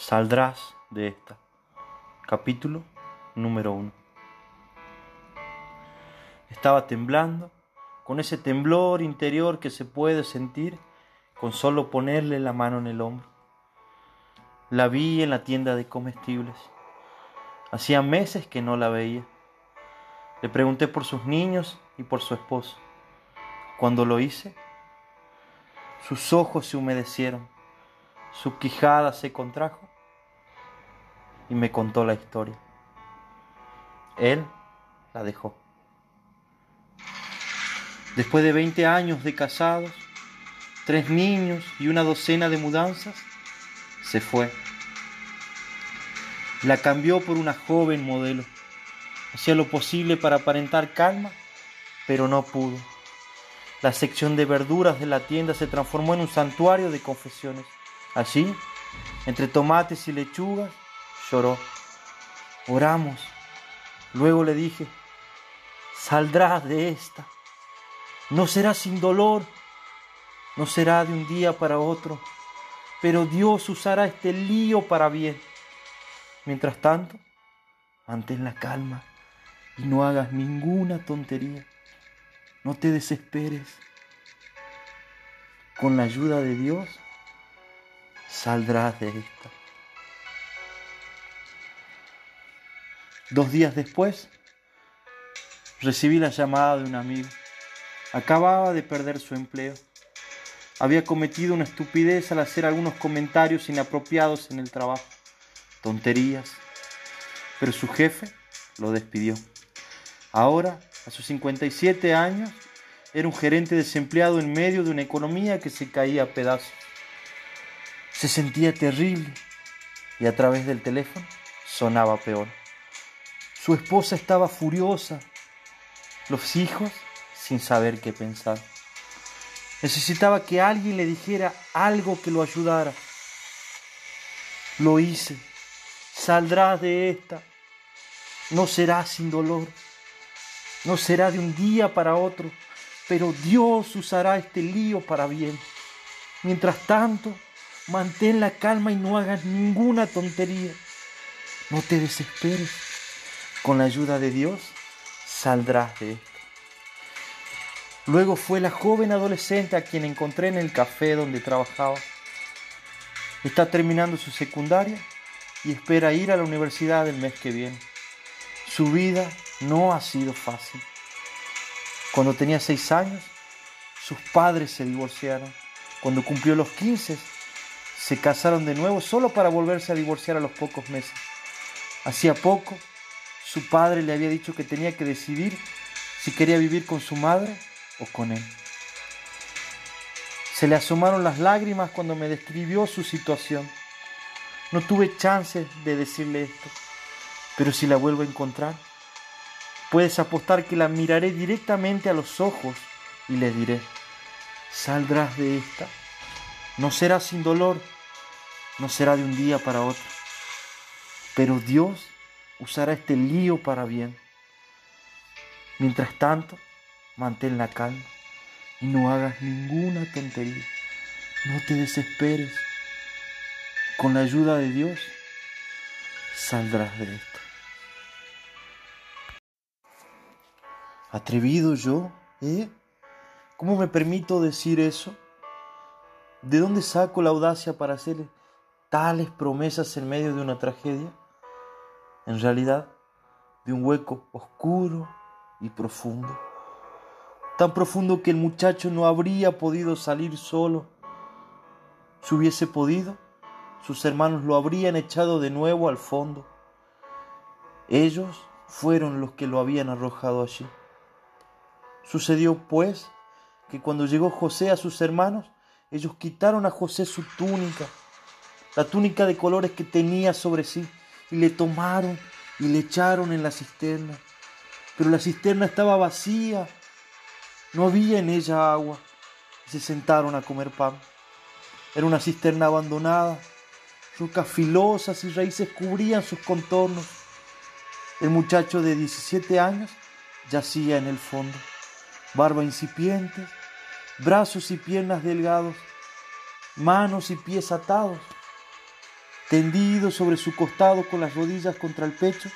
Saldrás de esta. Capítulo número uno. Estaba temblando, con ese temblor interior que se puede sentir con solo ponerle la mano en el hombro. La vi en la tienda de comestibles. Hacía meses que no la veía. Le pregunté por sus niños y por su esposo. Cuando lo hice, sus ojos se humedecieron, su quijada se contrajo y me contó la historia. Él la dejó. Después de 20 años de casados, tres niños y una docena de mudanzas, se fue. La cambió por una joven modelo. Hacía lo posible para aparentar calma, pero no pudo. La sección de verduras de la tienda se transformó en un santuario de confesiones. Allí, entre tomates y lechugas, lloró. Oramos. Luego le dije, saldrás de esta. No será sin dolor, no será de un día para otro, pero Dios usará este lío para bien. Mientras tanto, mantén la calma y no hagas ninguna tontería. No te desesperes. Con la ayuda de Dios saldrás de esta. Dos días después, recibí la llamada de un amigo. Acababa de perder su empleo. Había cometido una estupidez al hacer algunos comentarios inapropiados en el trabajo. Tonterías. Pero su jefe lo despidió. Ahora, a sus 57 años, era un gerente desempleado en medio de una economía que se caía a pedazos. Se sentía terrible y a través del teléfono sonaba peor. Su esposa estaba furiosa, los hijos sin saber qué pensar. Necesitaba que alguien le dijera algo que lo ayudara. Lo hice. Saldrás de esta. No será sin dolor. No será de un día para otro. Pero Dios usará este lío para bien. Mientras tanto, mantén la calma y no hagas ninguna tontería. No te desesperes. Con la ayuda de Dios saldrás de esto. Luego fue la joven adolescente a quien encontré en el café donde trabajaba. Está terminando su secundaria y espera ir a la universidad el mes que viene. Su vida no ha sido fácil. Cuando tenía seis años, sus padres se divorciaron. Cuando cumplió los 15, se casaron de nuevo solo para volverse a divorciar a los pocos meses. Hacía poco su padre le había dicho que tenía que decidir si quería vivir con su madre o con él. Se le asomaron las lágrimas cuando me describió su situación. No tuve chance de decirle esto, pero si la vuelvo a encontrar, puedes apostar que la miraré directamente a los ojos y le diré, saldrás de esta. No será sin dolor, no será de un día para otro, pero Dios usará este lío para bien. Mientras tanto, mantén la calma y no hagas ninguna tontería. No te desesperes. Con la ayuda de Dios saldrás de esto. ¿Atrevido yo? ¿Eh? ¿Cómo me permito decir eso? ¿De dónde saco la audacia para hacer tales promesas en medio de una tragedia? En realidad de un hueco oscuro y profundo, tan profundo que el muchacho no habría podido salir solo. Si hubiese podido, sus hermanos lo habrían echado de nuevo al fondo. Ellos fueron los que lo habían arrojado allí. Sucedió pues que cuando llegó José a sus hermanos, ellos quitaron a José su túnica, la túnica de colores que tenía sobre sí, y le tomaron y le echaron en la cisterna. Pero la cisterna estaba vacía, no había en ella agua. Se sentaron a comer pan. Era una cisterna abandonada, rocas filosas y raíces cubrían sus contornos. El muchacho de 17 años yacía en el fondo, barba incipiente, brazos y piernas delgados, manos y pies atados. Tendido sobre su costado con las rodillas contra el pecho,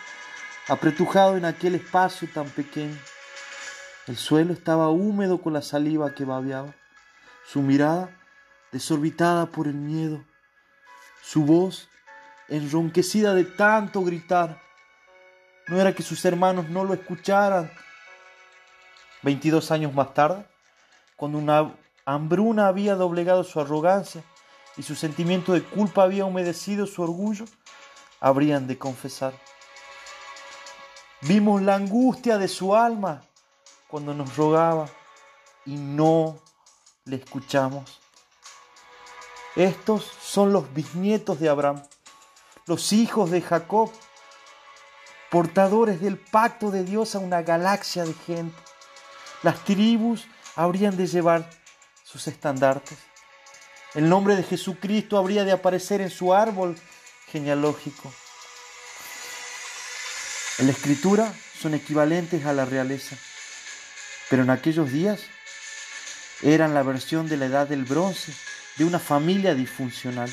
apretujado en aquel espacio tan pequeño. El suelo estaba húmedo con la saliva que babeaba, su mirada desorbitada por el miedo, su voz enronquecida de tanto gritar. No era que sus hermanos no lo escucharan. Veintidós años más tarde, cuando una hambruna había doblegado su arrogancia y su sentimiento de culpa había humedecido su orgullo, habrían de confesar. Vimos la angustia de su alma cuando nos rogaba y no le escuchamos. Estos son los bisnietos de Abraham, los hijos de Jacob, portadores del pacto de Dios a una galaxia de gente. Las tribus habrían de llevar sus estandartes. El nombre de Jesucristo habría de aparecer en su árbol genealógico. En la escritura son equivalentes a la realeza, pero en aquellos días eran la versión de la edad del bronce de una familia disfuncional.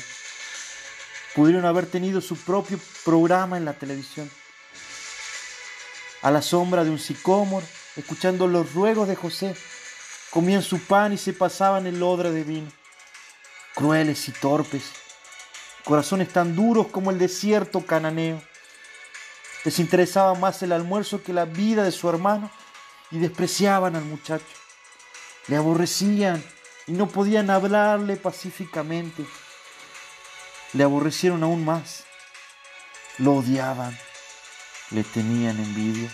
Pudieron haber tenido su propio programa en la televisión. A la sombra de un sicómoro, escuchando los ruegos de José, comían su pan y se pasaban el odre de vino. Crueles y torpes, corazones tan duros como el desierto cananeo les interesaba más el almuerzo que la vida de su hermano y despreciaban al muchacho. Le aborrecían y no podían hablarle pacíficamente. Le aborrecieron aún más. Lo odiaban. Le tenían envidia.